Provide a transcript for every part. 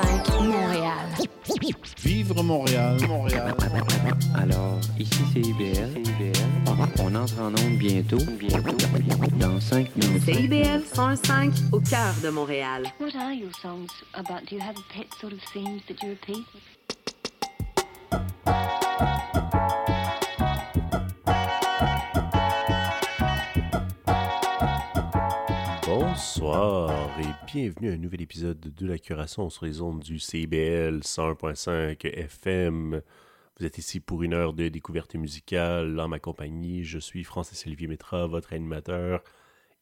CIBL 101.5 Montréal. Vivre Montréal, Montréal. Alors, ici c'est IBL. On entre en onde bientôt. Bientôt. Dans 5 minutes. CIBL 105 au cœur de Montréal. What are your songs about? Do you have a pet sort of themes that you repeat? Bonsoir et bienvenue à un nouvel épisode de La Curation sur les ondes du CBL 101.5 FM. Vous êtes ici pour une heure de découverte musicale en ma compagnie. Je suis Francis Olivier Métra, votre animateur,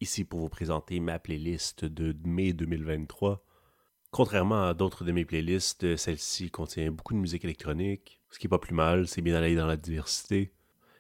ici pour vous présenter ma playlist de mai 2023. Contrairement à d'autres de mes playlists, celle-ci contient beaucoup de musique électronique, ce qui est pas plus mal, c'est bien d'aller dans la diversité.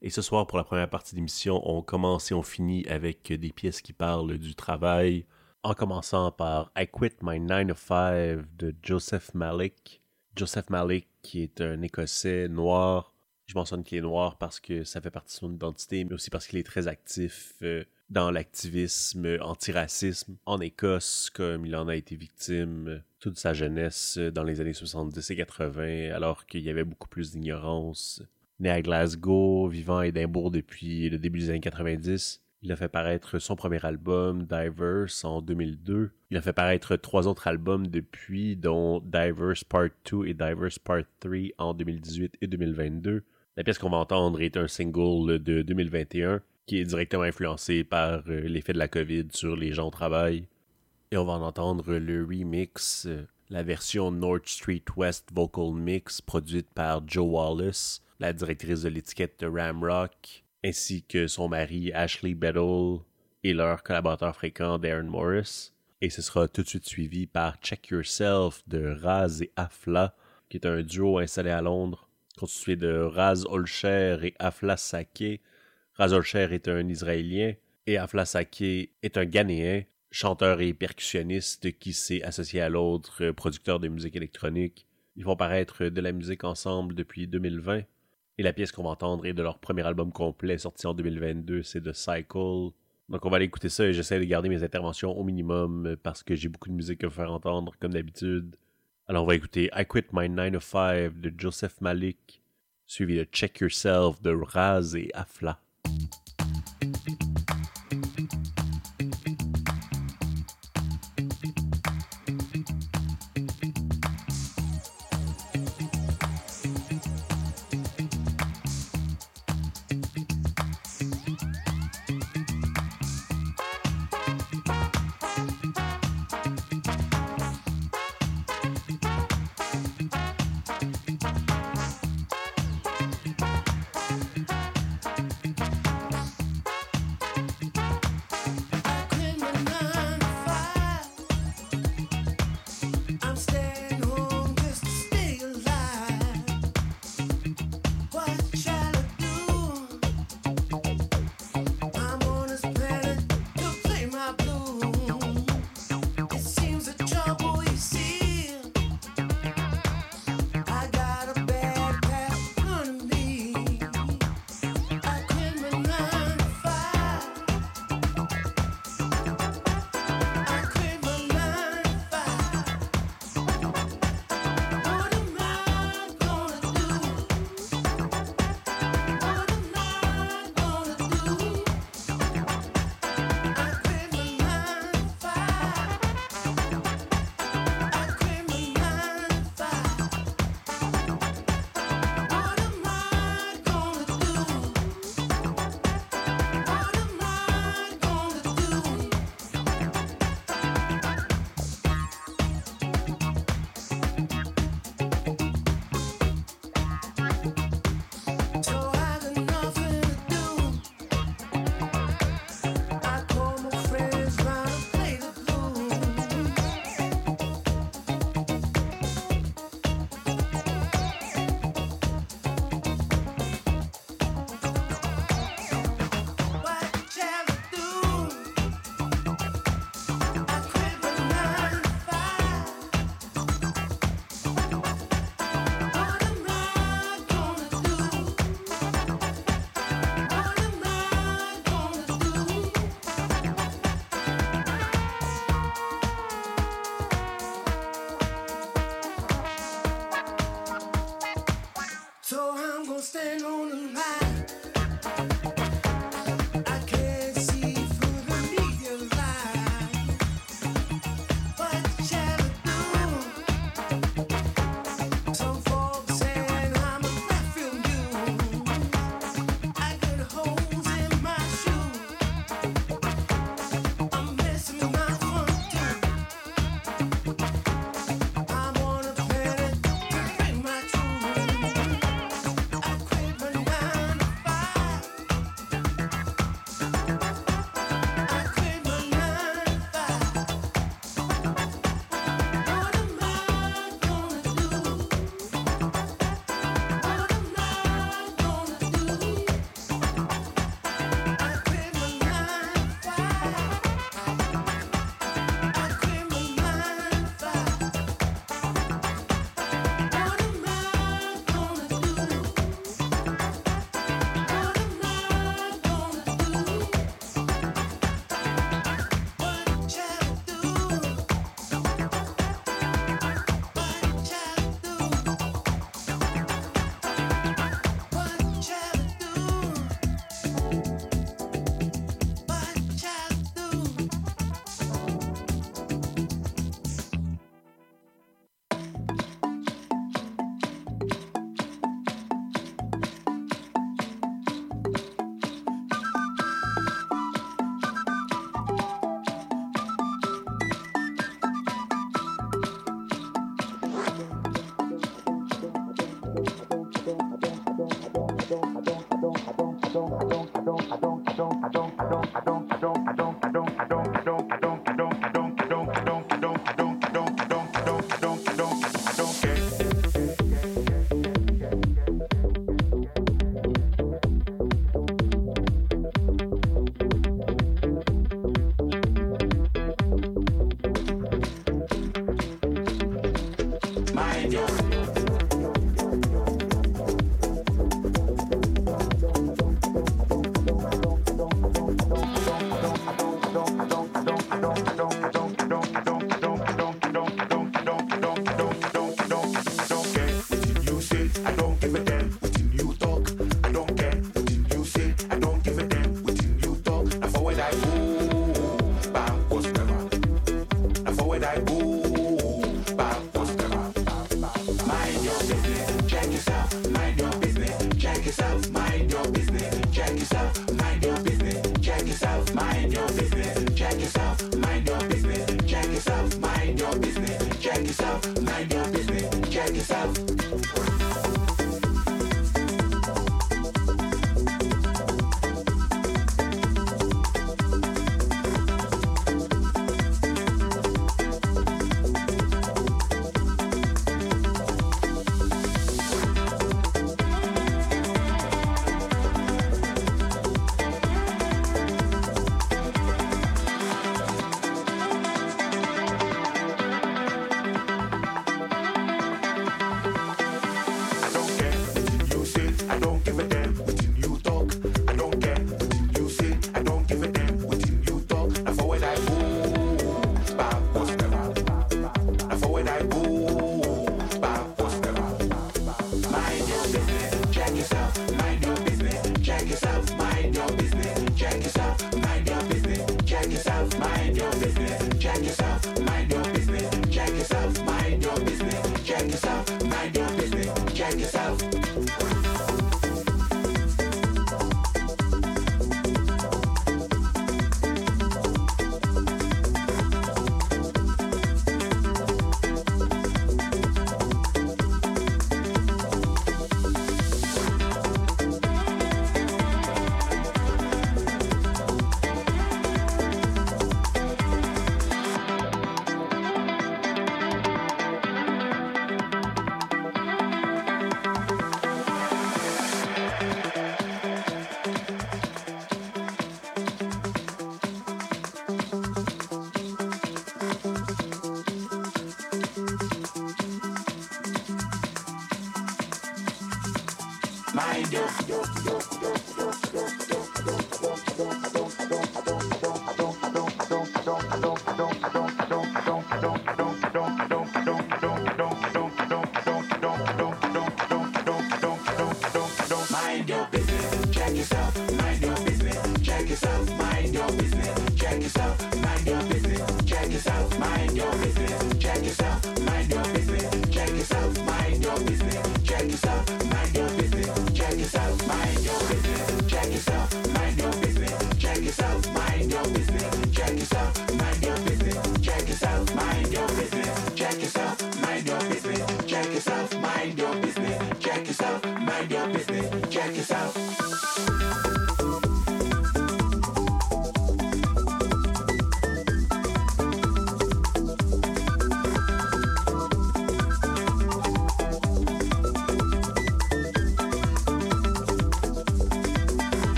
Et ce soir, pour la première partie d'émission, on commence et on finit avec des pièces qui parlent du travail, en commençant par I Quit My 9 to 5 de Joseph Malik. Joseph Malik, qui est un Écossais noir. Je mentionne qu'il est noir parce que ça fait partie de son identité, mais aussi parce qu'il est très actif euh, dans l'activisme antiracisme en Écosse, comme il en a été victime toute sa jeunesse dans les années 70 et 80, alors qu'il y avait beaucoup plus d'ignorance Né à Glasgow, vivant à Édimbourg depuis le début des années 90, il a fait paraître son premier album, Diverse, en 2002. Il a fait paraître trois autres albums depuis, dont Diverse Part 2 et Diverse Part 3 en 2018 et 2022. La pièce qu'on va entendre est un single de 2021 qui est directement influencé par euh, l'effet de la COVID sur les gens au travail. Et on va en entendre le remix, euh, la version North Street West Vocal Mix produite par Joe Wallace la directrice de l'étiquette de Ramrock, ainsi que son mari Ashley Bedell et leur collaborateur fréquent Darren Morris. Et ce sera tout de suite suivi par Check Yourself de Raz et Afla, qui est un duo installé à Londres, constitué de Raz Olcher et Afla Sake. Raz Olcher est un Israélien et Afla Sake est un Ghanéen, chanteur et percussionniste qui s'est associé à l'autre producteur de musique électronique. Ils vont paraître de la musique ensemble depuis 2020 et la pièce qu'on va entendre est de leur premier album complet sorti en 2022, c'est The Cycle. Donc on va aller écouter ça et j'essaie de garder mes interventions au minimum parce que j'ai beaucoup de musique à faire entendre comme d'habitude. Alors on va écouter I Quit My 9 to 5 de Joseph Malik, suivi de Check Yourself de Raz et Afla.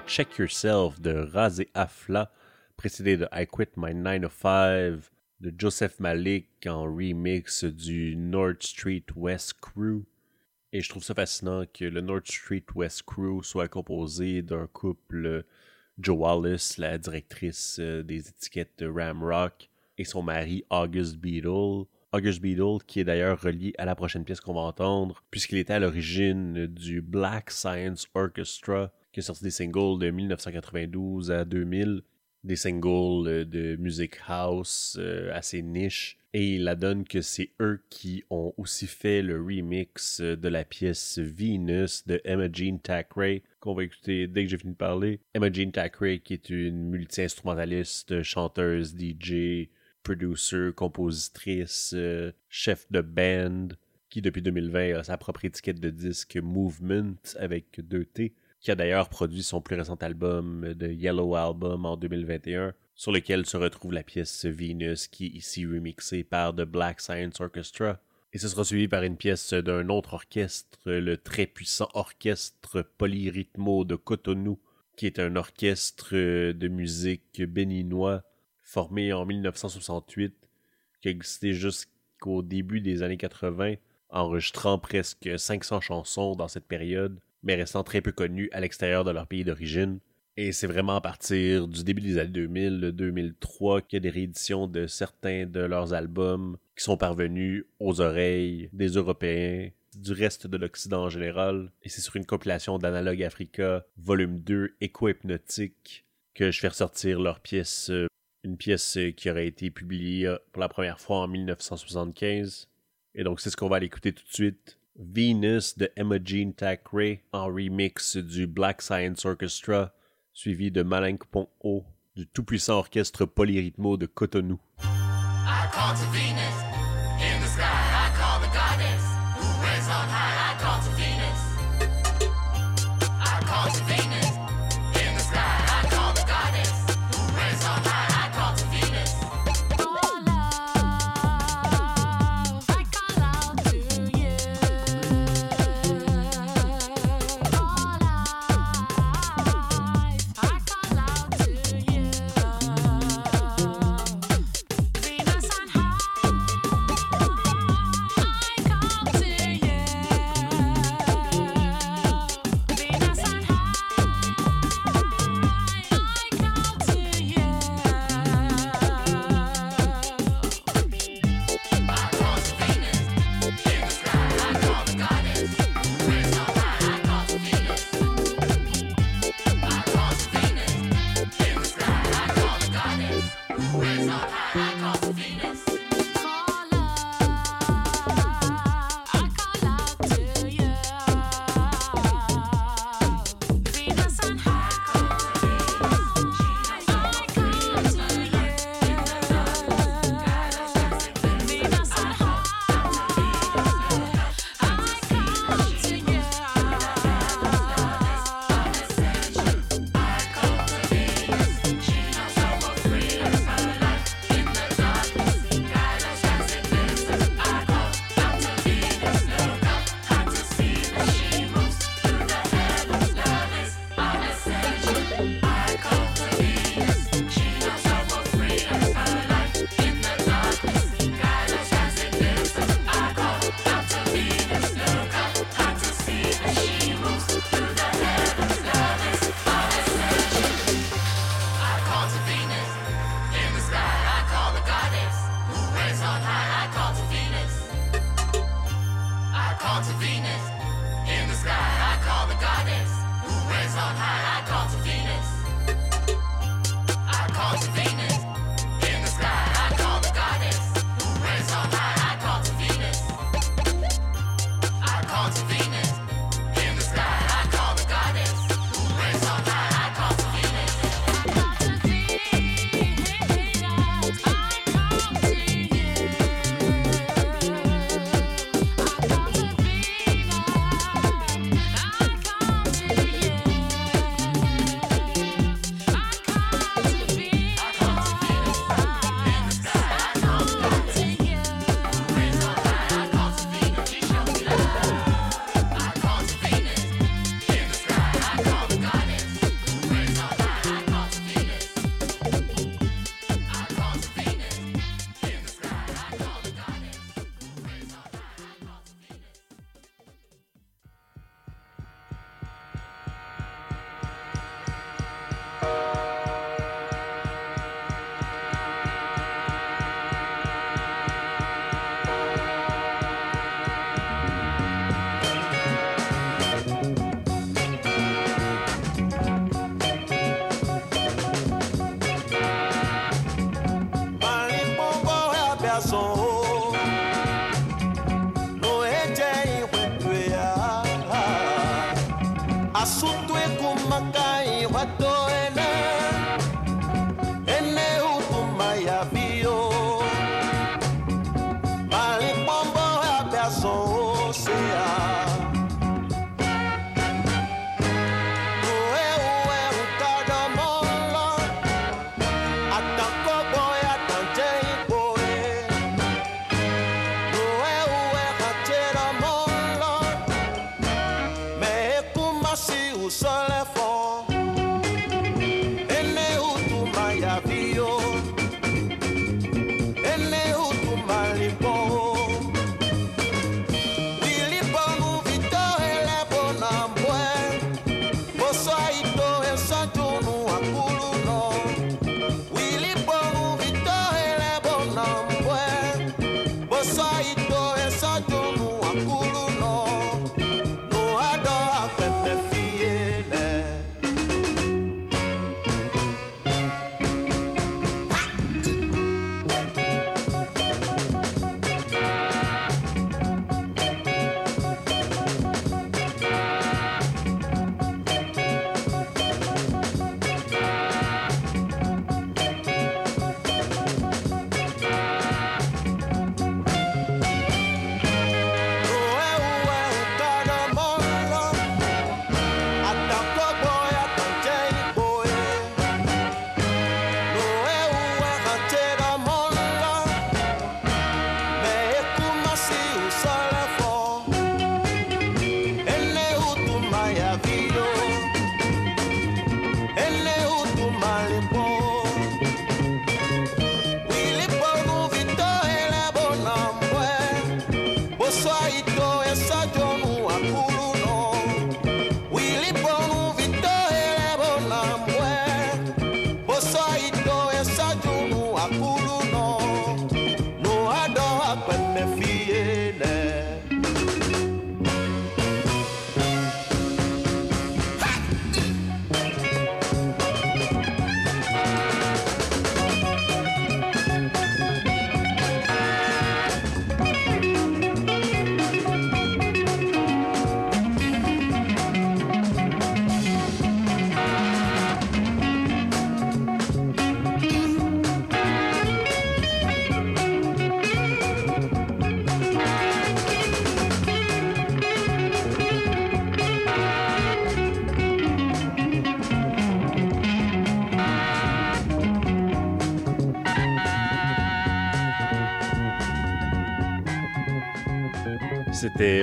Check Yourself de Razé Afla, précédé de I Quit My 9 to 5 de Joseph Malik en remix du North Street West Crew. Et je trouve ça fascinant que le North Street West Crew soit composé d'un couple Joe Wallace, la directrice euh, des étiquettes de Ramrock, et son mari August Beadle. August Beadle, qui est d'ailleurs relié à la prochaine pièce qu'on va entendre, puisqu'il était à l'origine du Black Science Orchestra, qui a sorti des singles de 1992 à 2000, des singles euh, de music house euh, assez niche. Et il la donne que c'est eux qui ont aussi fait le remix euh, de la pièce Venus de Emma Jean Thackeray, qu'on va écouter dès que j'ai fini de parler. Emma Jean Thackeray, qui est une multi-instrumentaliste, chanteuse, DJ, producer, compositrice, chef de band, qui depuis 2020 a sa propre étiquette de disque Movement avec deux T qui a d'ailleurs produit son plus récent album de Yellow Album en 2021, sur lequel se retrouve la pièce Venus qui est ici remixée par The Black Science Orchestra. Et ce sera suivi par une pièce d'un autre orchestre, le très puissant orchestre Polyrythmo de Cotonou, qui est un orchestre de musique béninois formé en 1968, qui a existé jusqu'au début des années 80, enregistrant presque 500 chansons dans cette période, mais restant très peu connus à l'extérieur de leur pays d'origine. Et c'est vraiment à partir du début des années 2000, 2003, qu'il y a des rééditions de certains de leurs albums qui sont parvenus aux oreilles des Européens, du reste de l'Occident en général. Et c'est sur une compilation d'Analog Africa, volume 2, Éco-hypnotique, que je fais ressortir leur pièce, euh, une pièce qui aurait été publiée euh, pour la première fois en 1975. Et donc c'est ce qu'on va aller écouter tout de suite. Venus de Emma Jean Thackeray en remix du Black Science Orchestra, suivi de Malenko O du tout-puissant orchestre Polyrythmo de Cotonou.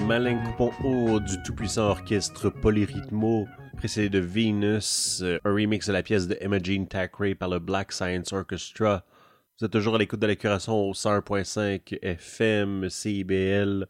Coupon Haut du tout-puissant orchestre Polyrythmo, précédé de Venus, euh, un remix de la pièce de Emma Jean Thackeray par le Black Science Orchestra. Vous êtes toujours à l'écoute de la curation au 101.5 FM, CIBL.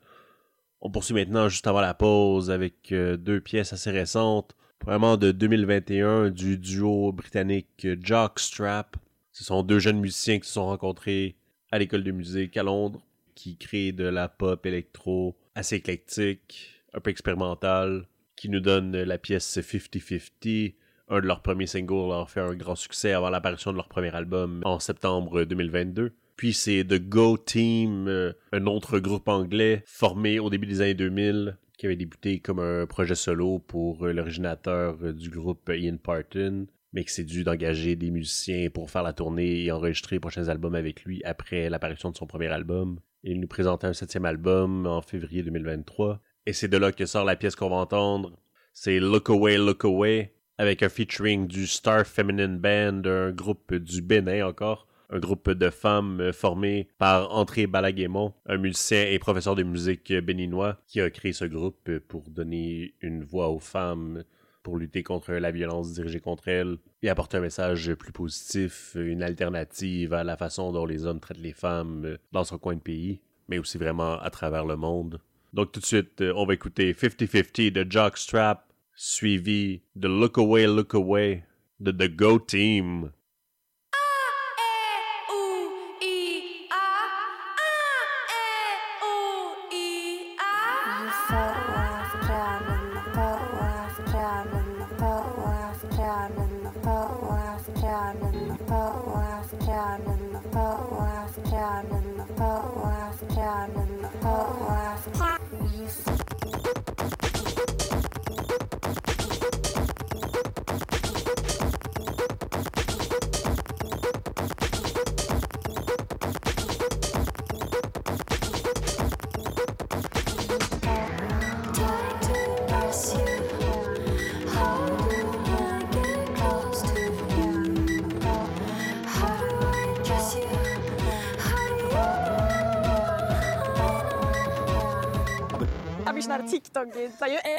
On poursuit maintenant juste avant la pause avec euh, deux pièces assez récentes. Vraiment de 2021 du duo britannique Jockstrap. Ce sont deux jeunes musiciens qui se sont rencontrés à l'école de musique à Londres, qui créent de la pop électro assez éclectique, un peu expérimentale, qui nous donne la pièce 50-50. Un de leurs premiers singles a fait un grand succès avant l'apparition de leur premier album en septembre 2022. Puis c'est The Go Team, euh, un autre groupe anglais formé au début des années 2000, qui avait débuté comme un projet solo pour euh, l'originateur euh, du groupe Ian Parton, mais qui s'est dû d'engager des musiciens pour faire la tournée et enregistrer les prochains albums avec lui après l'apparition de son premier album. Il nous présentait un septième album en février 2023. Et c'est de là que sort la pièce qu'on va entendre. C'est Look Away, Look Away, avec un featuring du Star Feminine Band, un groupe du Bénin encore. Un groupe de femmes formé par André Balaguémon, un musicien et professeur de musique béninois, qui a créé ce groupe pour donner une voix aux femmes pour lutter contre la violence dirigée contre elles et apporter un message plus positif, une alternative à la façon dont les hommes traitent les femmes dans son coin de pays, mais aussi vraiment à travers le monde. Donc tout de suite, on va écouter 50-50 de Jockstrap, suivi de Look Away, Look Away de The Go Team. 在你。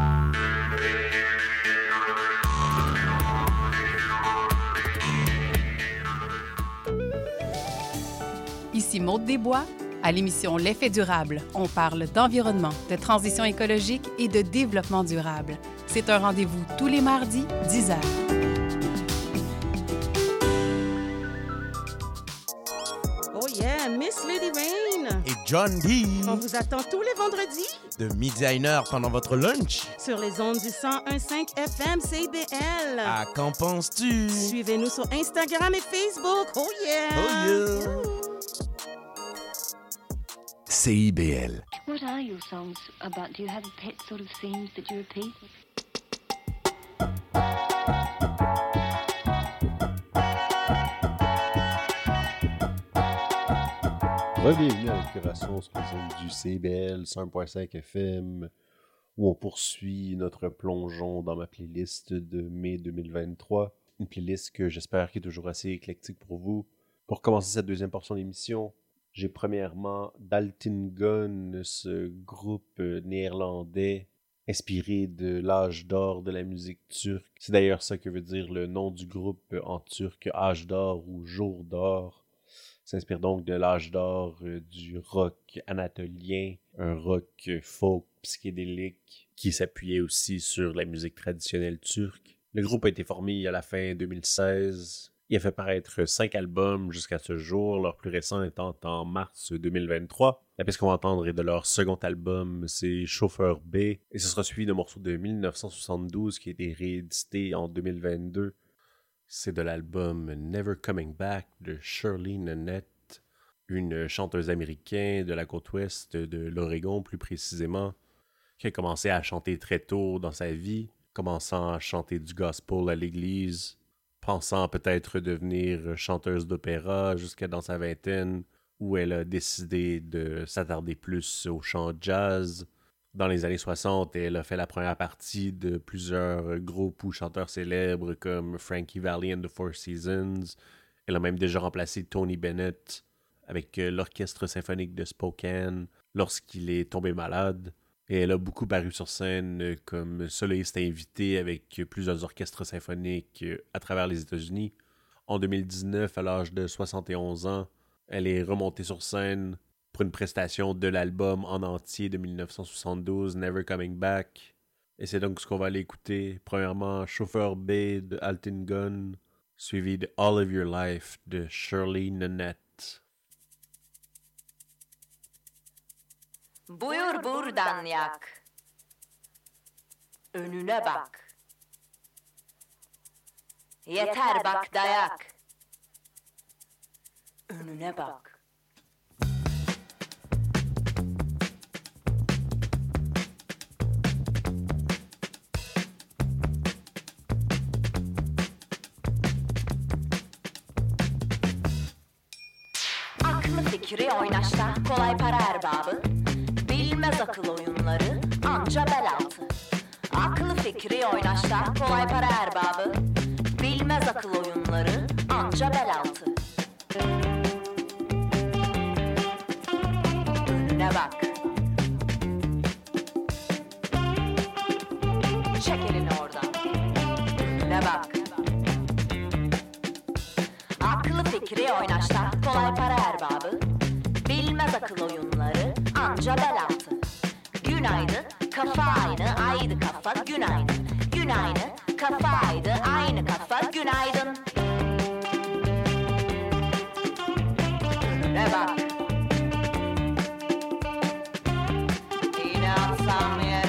Maude Desbois. À l'émission L'effet durable, on parle d'environnement, de transition écologique et de développement durable. C'est un rendez-vous tous les mardis, 10 heures. Oh yeah, Miss Lady Rain! Et John B. On vous attend tous les vendredis De midi à une heure pendant votre lunch. sur les ondes du 101.5 FM CBL. À qu'en penses-tu? Suivez-nous sur Instagram et Facebook. Oh yeah! Oh yeah! CIBL. What are your songs about? Do you have pet sort of themes that you repeat? Bienvenue à curation ondes du CBL 100.5 FM où on poursuit notre plongeon dans ma playlist de mai 2023. Une playlist que j'espère qui est toujours assez éclectique pour vous. Pour commencer cette deuxième portion d'émission, j'ai premièrement Dalton Gun, ce groupe euh, néerlandais inspiré de l'âge d'or de la musique turque. C'est d'ailleurs ça que veut dire le nom du groupe euh, en turc, âge d'or ou jour d'or s'inspire donc de l'âge d'or euh, du rock anatolien, un rock folk psychédélique qui s'appuyait aussi sur la musique traditionnelle turque. Le groupe a été formé à la fin 2016. Il a fait paraître cinq albums jusqu'à ce jour, leur plus récent étant en mars 2023. La pièce qu'on va entendre est de leur second album, c'est Chauffeur B, et ce sera suivi d'un morceau de 1972 qui a été réédité en 2022. C'est de l'album Never Coming Back de Shirley Nanette, une chanteuse américaine de la côte ouest de l'Oregon plus précisément, qui a commencé à chanter très tôt dans sa vie, commençant à chanter du gospel à l'église, pensant peut-être devenir chanteuse d'opéra jusqu'à dans sa vingtaine, où elle a décidé de s'attarder plus au chant jazz. Dans les années 60, elle a fait la première partie de plusieurs groupes ou chanteurs célèbres comme Frankie Valli and the Four Seasons. Elle a même déjà remplacé Tony Bennett avec euh, l'Orchestre symphonique de Spokane lorsqu'il est tombé malade. Et elle a beaucoup paru sur scène euh, comme soloiste invité avec plusieurs orchestres symphoniques euh, à travers les États-Unis. En 2019, à l'âge de 71 ans, elle est remontée sur scène pour une prestation de l'album en entier de 1972, Never Coming Back. Et c'est donc ce qu'on va aller. Premièrement, Chauffeur B de Alton Gun, suivi de All of Your Life de Shirley Nanette. Buyur buradan yak. Önüne bak. Yeter bak dayak. Önüne bak. Aklı fikri oynaşta kolay para erbabı Bilmez akıl oyunları anca bel altı. Aklı fikri oynaşta kolay para erbabı. Bilmez akıl oyunları anca bel altı. Önüne bak. Çek elini oradan. Önüne bak. Aklı fikri oynaşta kolay para erbabı. Bilmez akıl oyunları anca bel altı gün aynı, kafa aynı, aynı kafa gün aynı. Gün kafa aynı, aynı kafa günaydın. Ne bak. Yine atsam ya.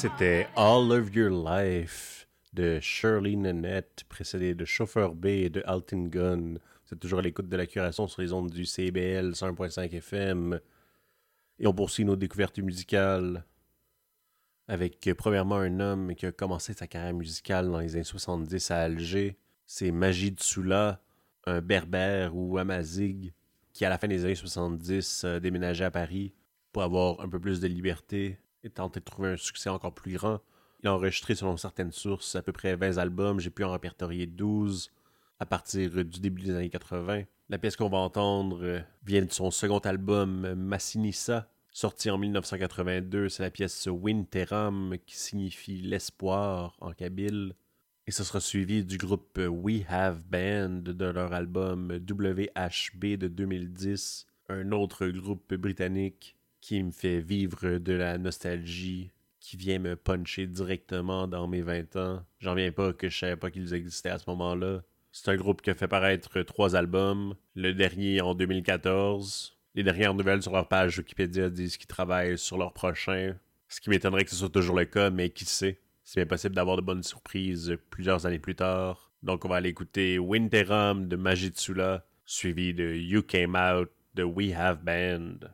C'était All of Your Life de Shirley Nanette, précédé de Chauffeur B et de Alton Gun. C'est toujours à l'écoute de la curation sur les ondes du CBL 101.5 FM. Et on poursuit nos découvertes musicales avec euh, premièrement un homme qui a commencé sa carrière musicale dans les années 70 à Alger. C'est Majid Soula, un berbère ou amazigh qui à la fin des années 70 a déménagé à Paris pour avoir un peu plus de liberté et tenter de trouver un succès encore plus grand. Il a enregistré, selon certaines sources, à peu près 20 albums. J'ai pu en répertorier 12 à partir du début des années 80. La pièce qu'on va entendre euh, vient de son second album, Massinissa, sorti en 1982. C'est la pièce Winteram, qui signifie l'espoir en kabyle. Et ce sera suivi du groupe We Have Band de leur album WHB de 2010, un autre groupe britannique qui me fait vivre de la nostalgie, qui vient me puncher directement dans mes 20 ans. J'en viens pas que je savais pas qu'ils existaient à ce moment-là. C'est un groupe qui a fait paraître trois albums, le dernier en 2014. Les dernières nouvelles sur leur page Wikipédia disent qu'ils travaillent sur leur prochain, ce qui m'étonnerait que ce soit toujours le cas, mais qui sait? C'est bien possible d'avoir de bonnes surprises plusieurs années plus tard. Donc on va aller écouter Winterum de Majitsula, suivi de You Came Out de We Have Band.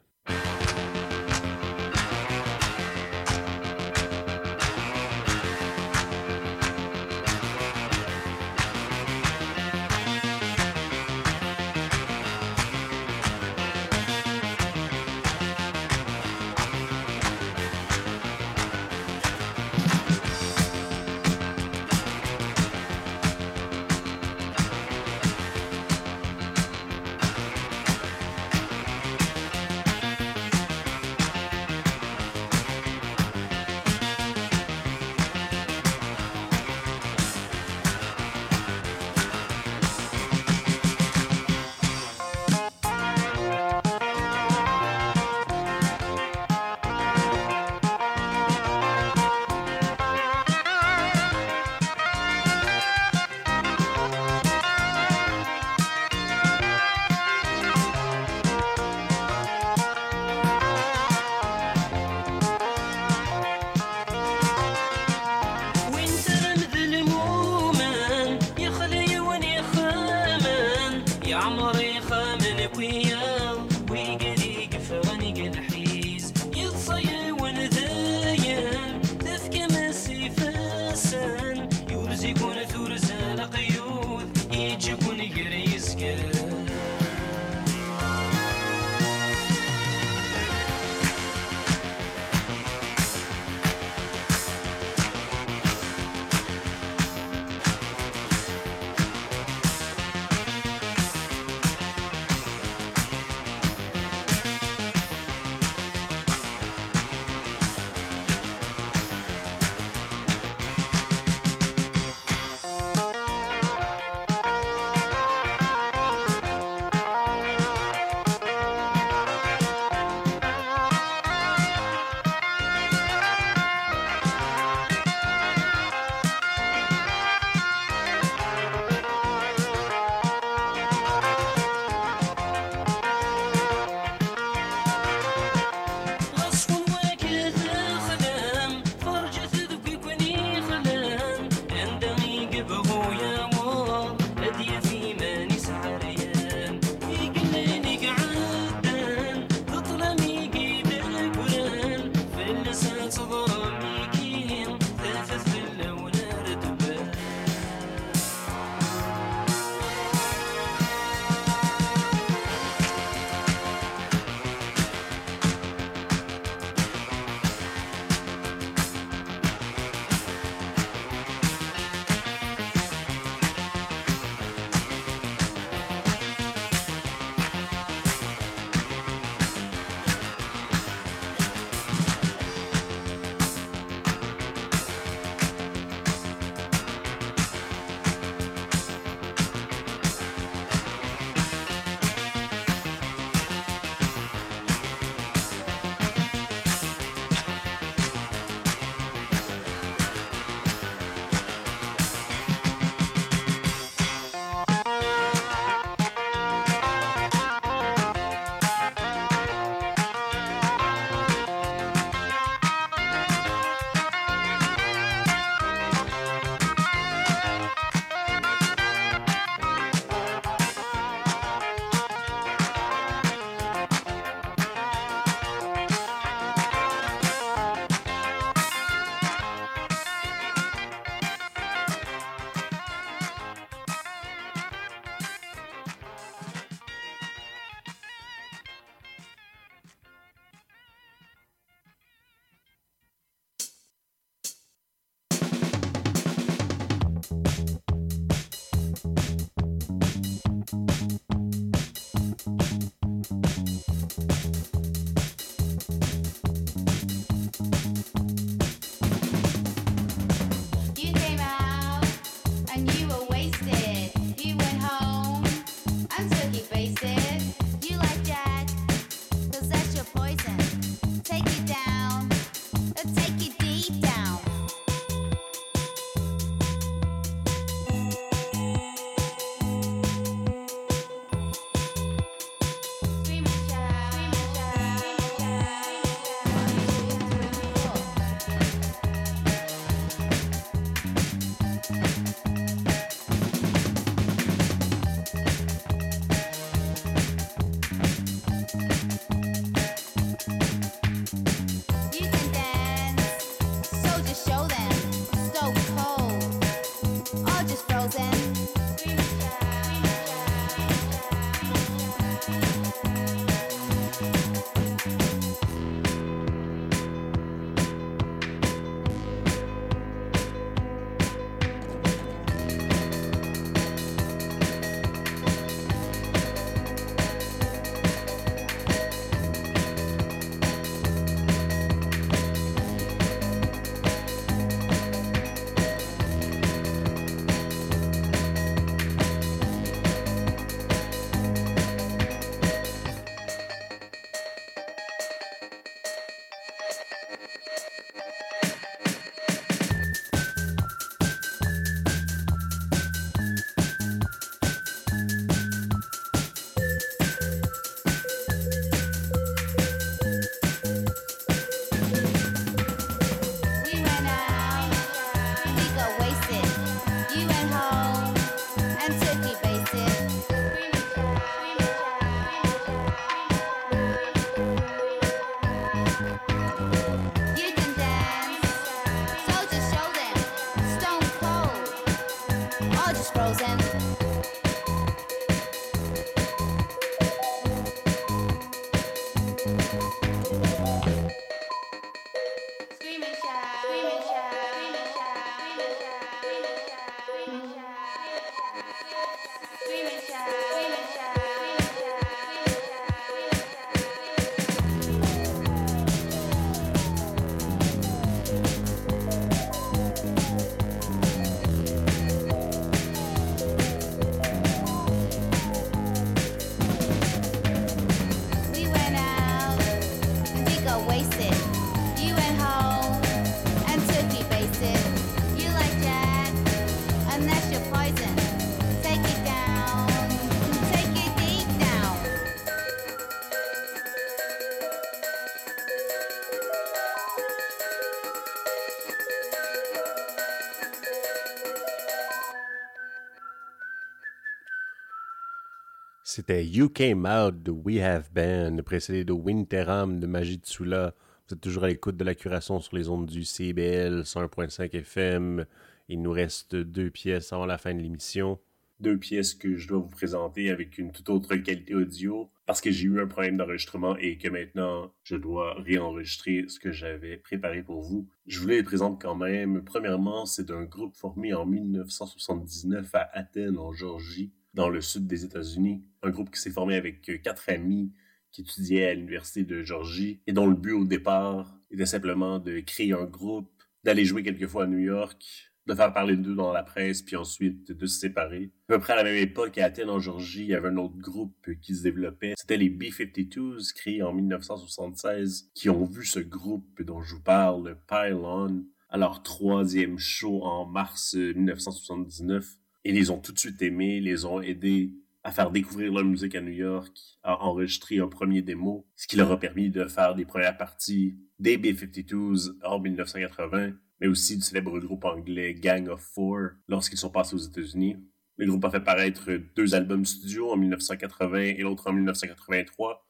C'était You Came Out de We Have Been, précédé de Winteram de Magitsula. Vous êtes toujours à l'écoute de la curation sur les ondes du CBL 101.5 FM. Il nous reste deux pièces avant la fin de l'émission. Deux pièces que je dois vous présenter avec une toute autre qualité audio parce que j'ai eu un problème d'enregistrement et que maintenant je dois réenregistrer ce que j'avais préparé pour vous. Je vous les présente quand même. Premièrement, c'est un groupe formé en 1979 à Athènes en Géorgie dans le sud des États-Unis. Un groupe qui s'est formé avec euh, quatre amis qui étudiaient à l'Université de Géorgie et dont le but au départ était simplement de créer un groupe, d'aller jouer quelquefois à New York, de faire parler d'eux dans la presse, puis ensuite de se séparer. À peu près à la même époque, à Athènes, en Géorgie, il y avait un autre groupe qui se développait. C'était les B-52s, créés en 1976, qui ont vu ce groupe dont je vous parle, le Pylon, à leur troisième show en mars euh, 1979 et les ont tout de suite aimés, les ont aidés à faire découvrir leur musique à New York, à enregistrer un premier démo, ce qui leur a permis de faire des premières parties des B-52s en 1980, mais aussi du célèbre groupe anglais Gang of Four lorsqu'ils sont passés aux États-Unis. Le groupe a fait paraître deux albums studio en 1980 et l'autre en 1983,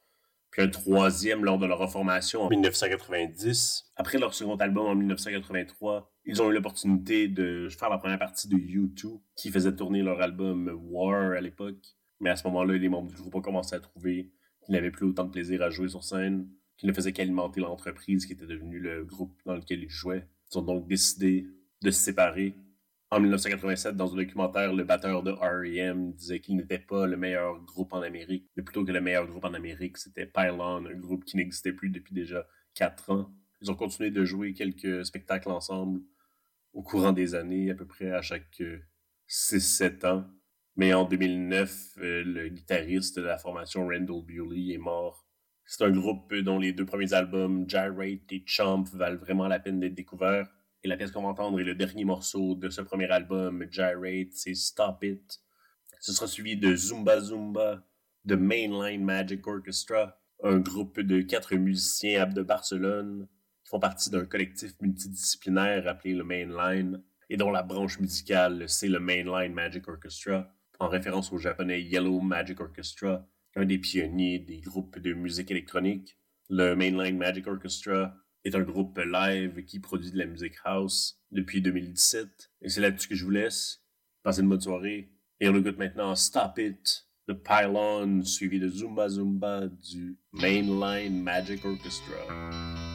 puis un troisième lors de leur reformation en 1990. Après leur second album en 1983, ils ont eu l'opportunité de faire la première partie de U2, qui faisait tourner leur album War à l'époque. Mais à ce moment-là, les membres du groupe ont commencé à trouver qu'ils n'avaient plus autant de plaisir à jouer sur scène, qu'ils ne faisaient qu'alimenter l'entreprise qui était devenue le groupe dans lequel ils jouaient. Ils ont donc décidé de se séparer. En 1987, dans un documentaire, le batteur de R.E.M. disait qu'il n'était pas le meilleur groupe en Amérique, mais plutôt que le meilleur groupe en Amérique, c'était Pylon, un groupe qui n'existait plus depuis déjà quatre ans. Ils ont continué de jouer quelques spectacles ensemble au courant des années, à peu près à chaque 6-7 ans. Mais en 2009, euh, le guitariste de la formation Randall Bewley est mort. C'est un groupe dont les deux premiers albums, Gyrate et Chomp, valent vraiment la peine d'être découverts. Et la pièce qu'on va entendre est le dernier morceau de ce premier album, Gyrate, c'est Stop It. Ce sera suivi de Zumba Zumba, de Mainline Magic Orchestra, un groupe de quatre musiciens de Barcelone font partie d'un collectif multidisciplinaire appelé le Mainline et dont la branche musicale c'est le Mainline Magic Orchestra, en référence au japonais Yellow Magic Orchestra, un des pionniers des groupes de musique électronique. Le Mainline Magic Orchestra est un groupe live qui produit de la musique house depuis 2017. Et c'est là-dessus que je vous laisse. Passez une bonne soirée. Et on écoute maintenant Stop It, The Pylon, suivi de Zumba Zumba du Mainline Magic Orchestra.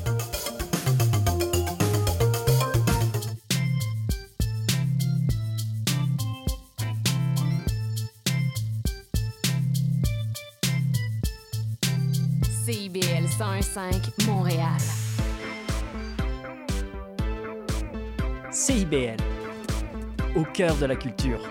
101.5 Montréal. CIBL, au cœur de la culture.